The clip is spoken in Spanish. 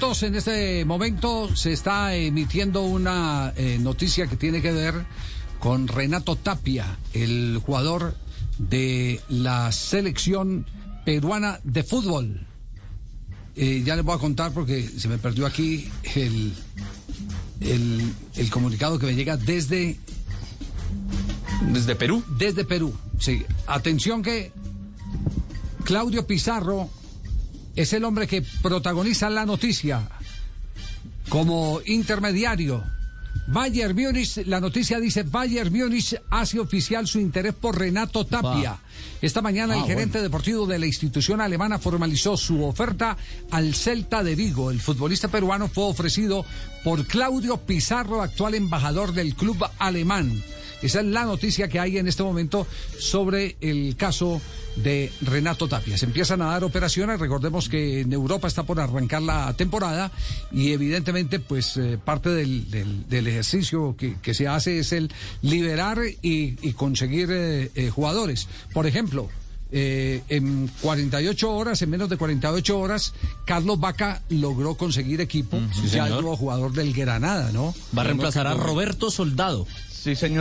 minutos en este momento se está emitiendo una eh, noticia que tiene que ver con Renato Tapia, el jugador de la selección peruana de fútbol. Eh, ya les voy a contar porque se me perdió aquí el, el, el comunicado que me llega desde ¿Desde Perú? Desde Perú, sí. Atención que Claudio Pizarro es el hombre que protagoniza la noticia como intermediario. Bayern Múnich, la noticia dice Bayern Múnich hace oficial su interés por Renato Tapia. Esta mañana el gerente deportivo de la institución alemana formalizó su oferta al Celta de Vigo. El futbolista peruano fue ofrecido por Claudio Pizarro, actual embajador del club alemán. Esa es la noticia que hay en este momento sobre el caso de Renato Tapia. Se empiezan a dar operaciones, recordemos que en Europa está por arrancar la temporada y evidentemente pues eh, parte del, del- del ejercicio que, que se hace es el liberar y, y conseguir eh, eh, jugadores. Por ejemplo, eh, en 48 horas, en menos de 48 horas, Carlos Vaca logró conseguir equipo, ya el nuevo jugador del Granada, ¿no? Va a reemplazar a Roberto Soldado. Sí, señor.